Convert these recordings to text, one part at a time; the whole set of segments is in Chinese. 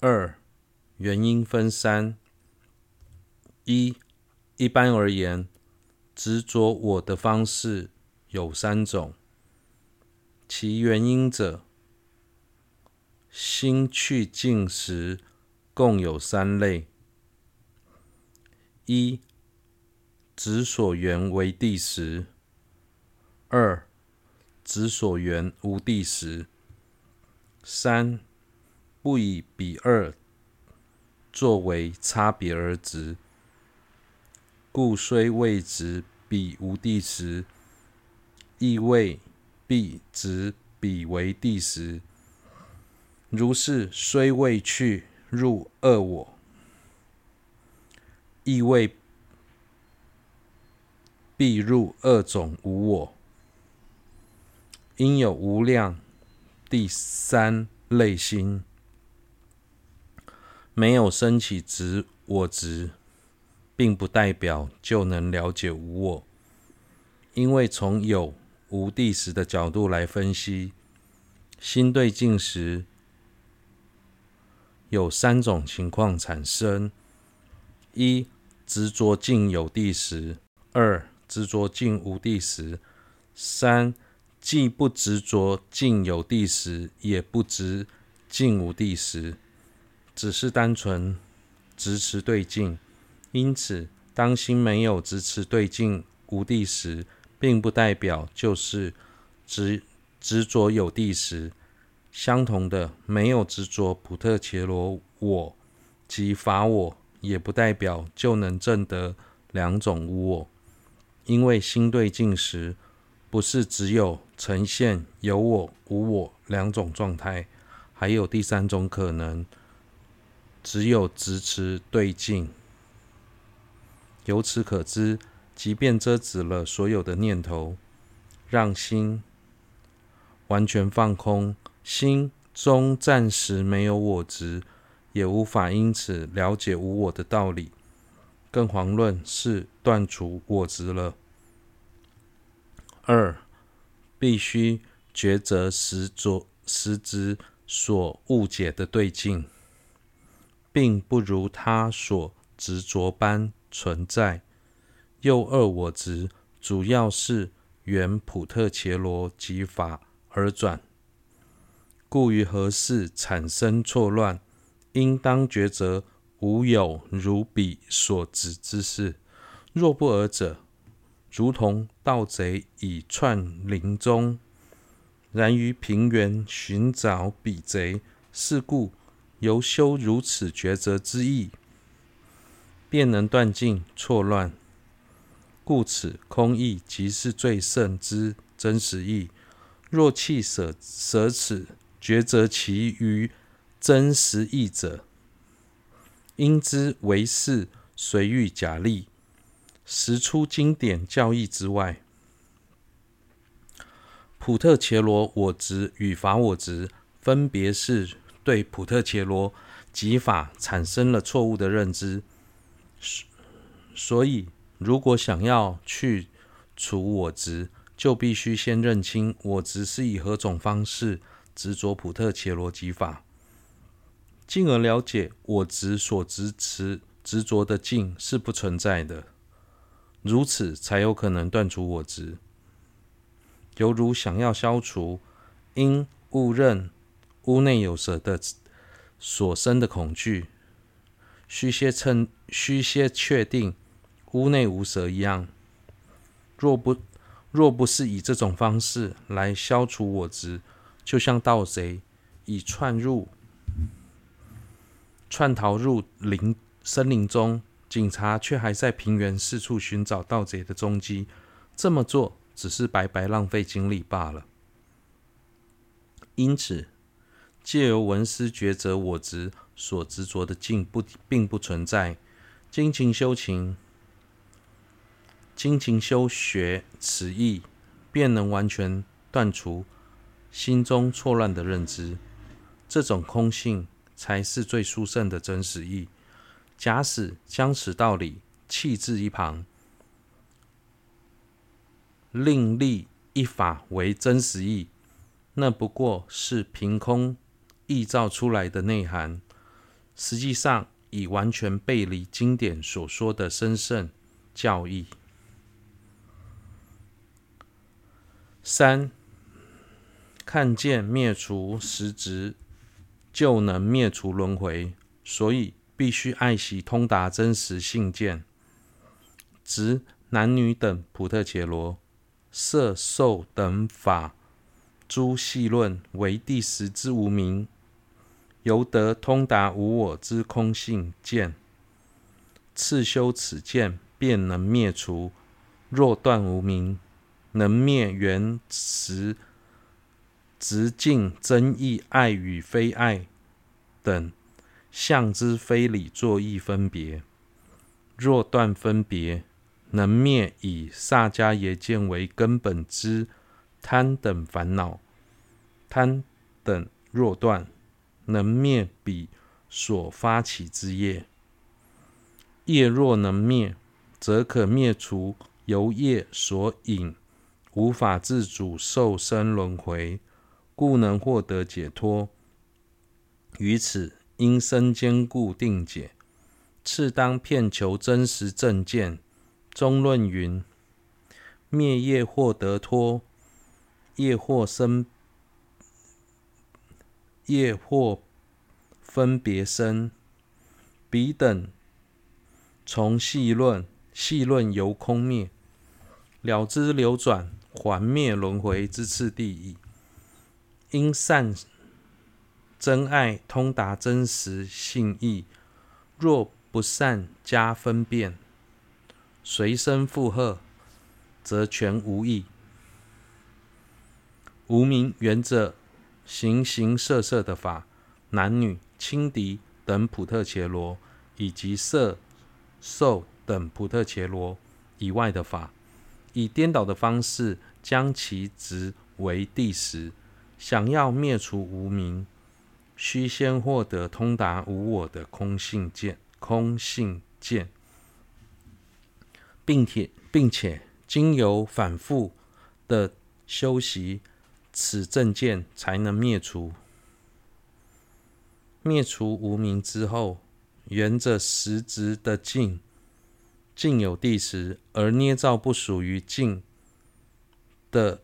二、原因分三：一、一般而言，执着我的方式有三种，其原因者，心去境时共有三类：一、执所缘为地时；二、执所缘无地时；三、不以彼二作为差别而执，故虽谓执彼无地时，亦谓必执彼为地时。如是，虽未去入二我，亦谓必入二种无我，因有无量第三类心。没有生起执我执，并不代表就能了解无我，因为从有无地时的角度来分析，心对境时有三种情况产生：一、执着境有地时；二、执着境无地时；三、既不执着境有地时，也不执境无地时。只是单纯执持对境，因此当心没有执持对境无地时，并不代表就是执执着有地时。相同的，没有执着普特伽罗我及法我，也不代表就能证得两种无我。因为心对境时，不是只有呈现有我无我两种状态，还有第三种可能。只有直持对境，由此可知，即便遮止了所有的念头，让心完全放空，心中暂时没有我执，也无法因此了解无我的道理，更遑论是断除我执了。二，必须抉择实着实执所误解的对境。并不如他所执着般存在。又二我执主要是缘普特伽罗及法而转，故于何事产生错乱，应当抉择无有如彼所执之事。若不尔者，如同盗贼以窜林中，然于平原寻找彼贼，是故。由修如此抉择之意，便能断尽错乱。故此空义即是最胜之真实义。若弃舍舍此抉择其余真实义者，应知为是随欲假立，实出经典教义之外。普特伽罗我执与法我执，分别是。对普特切罗及法产生了错误的认知，所以如果想要去除我执，就必须先认清我执是以何种方式执着普特切罗及法，进而了解我执所执持执着的境是不存在的，如此才有可能断除我执。犹如想要消除因误认。屋内有蛇的所生的恐惧，须先称须先确定屋内无蛇一样。若不若不是以这种方式来消除我执，就像盗贼已窜入窜逃入林森林中，警察却还在平原四处寻找盗贼的踪迹，这么做只是白白浪费精力罢了。因此。借由闻思抉择我执所执着的境不并不存在，精勤修勤，精勤修学此义，便能完全断除心中错乱的认知。这种空性才是最殊胜的真实义。假使将此道理弃置一旁，另立一法为真实义，那不过是凭空。臆造出来的内涵，实际上已完全背离经典所说的生胜教义。三，看见灭除实执，就能灭除轮回，所以必须爱惜通达真实信见，执男女等普特伽罗、色受等法诸戏论为第十之无明，由得通达无我之空性见，次修此见，便能灭除。若断无明，能灭原实。执境真意爱与非爱等相之非理作意分别，若断分别，能灭以萨迦耶见为根本之贪等烦恼。贪等若断，能灭彼所发起之业。业若能灭，则可灭除由业所引无法自主受生轮回。故能获得解脱。于此应生坚固定解。次当遍求真实正见。中论云：灭业获得脱，业获生，业或分别生。彼等从细论，细论由空灭，了之流转还灭轮回之次第矣。因善真爱通达真实性义，若不善加分辨，随身附和，则全无益。无明缘者形形色色的法，男女、轻敌等普特伽罗，以及色、受等普特伽罗以外的法，以颠倒的方式将其执为第十。想要灭除无明，须先获得通达无我的空性见，空性见，并且并且经由反复的修习，此正见才能灭除。灭除无明之后，沿着实执的境，境有地时，而捏造不属于境的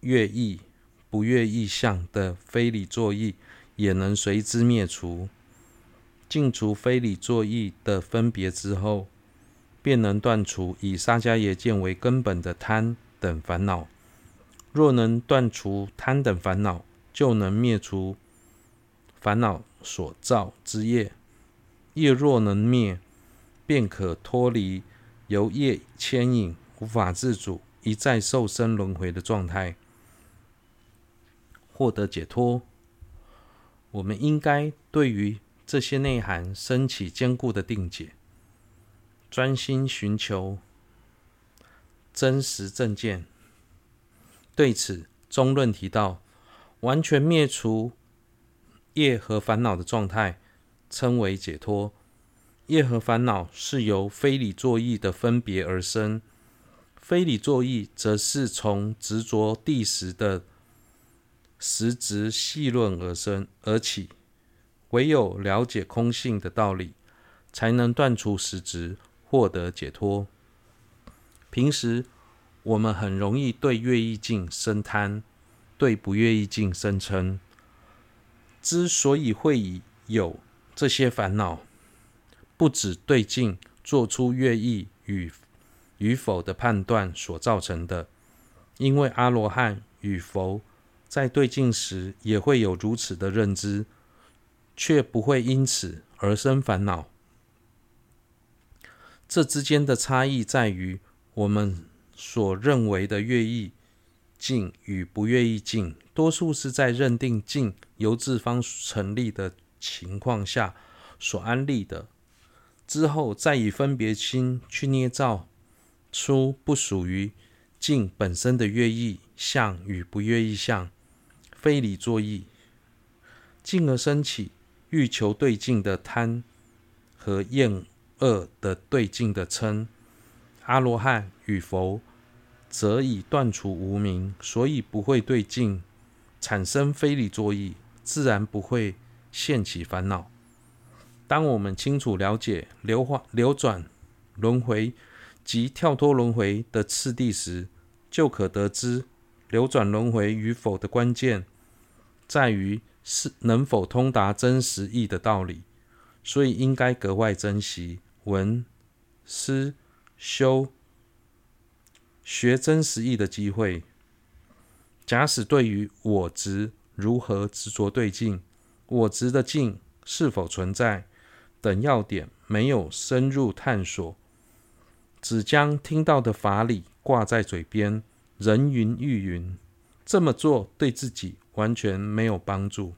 乐意。不乐意相的非理作意也能随之灭除，净除非理作意的分别之后，便能断除以沙迦耶见为根本的贪等烦恼。若能断除贪等烦恼，就能灭除烦恼所造之业。业若能灭，便可脱离由业牵引、无法自主、一再受生轮回的状态。获得解脱，我们应该对于这些内涵升起坚固的定解，专心寻求真实正见。对此，中论提到，完全灭除业和烦恼的状态，称为解脱。业和烦恼是由非理作意的分别而生，非理作意则是从执着第十的。实执细论而生而起，唯有了解空性的道理，才能断除实执，获得解脱。平时我们很容易对乐意境生贪，对不乐意境生嗔。之所以会有这些烦恼，不只对境做出乐意与与否的判断所造成的，因为阿罗汉与佛。在对境时也会有如此的认知，却不会因此而生烦恼。这之间的差异在于，我们所认为的乐意境与不乐意境，多数是在认定境由自方成立的情况下所安立的，之后再以分别心去捏造出不属于境本身的乐意相与不乐意相。非理作意，进而升起欲求对境的贪和厌恶的对境的嗔。阿罗汉与佛则已断除无明，所以不会对境产生非理作意，自然不会现起烦恼。当我们清楚了解流化、流转、轮回及跳脱轮回的次第时，就可得知流转轮回与否的关键在于是能否通达真实义的道理。所以应该格外珍惜闻、思、修、学真实义的机会。假使对于我执如何执着对境，我执的境是否存在等要点没有深入探索，只将听到的法理挂在嘴边，人云亦云，这么做对自己完全没有帮助。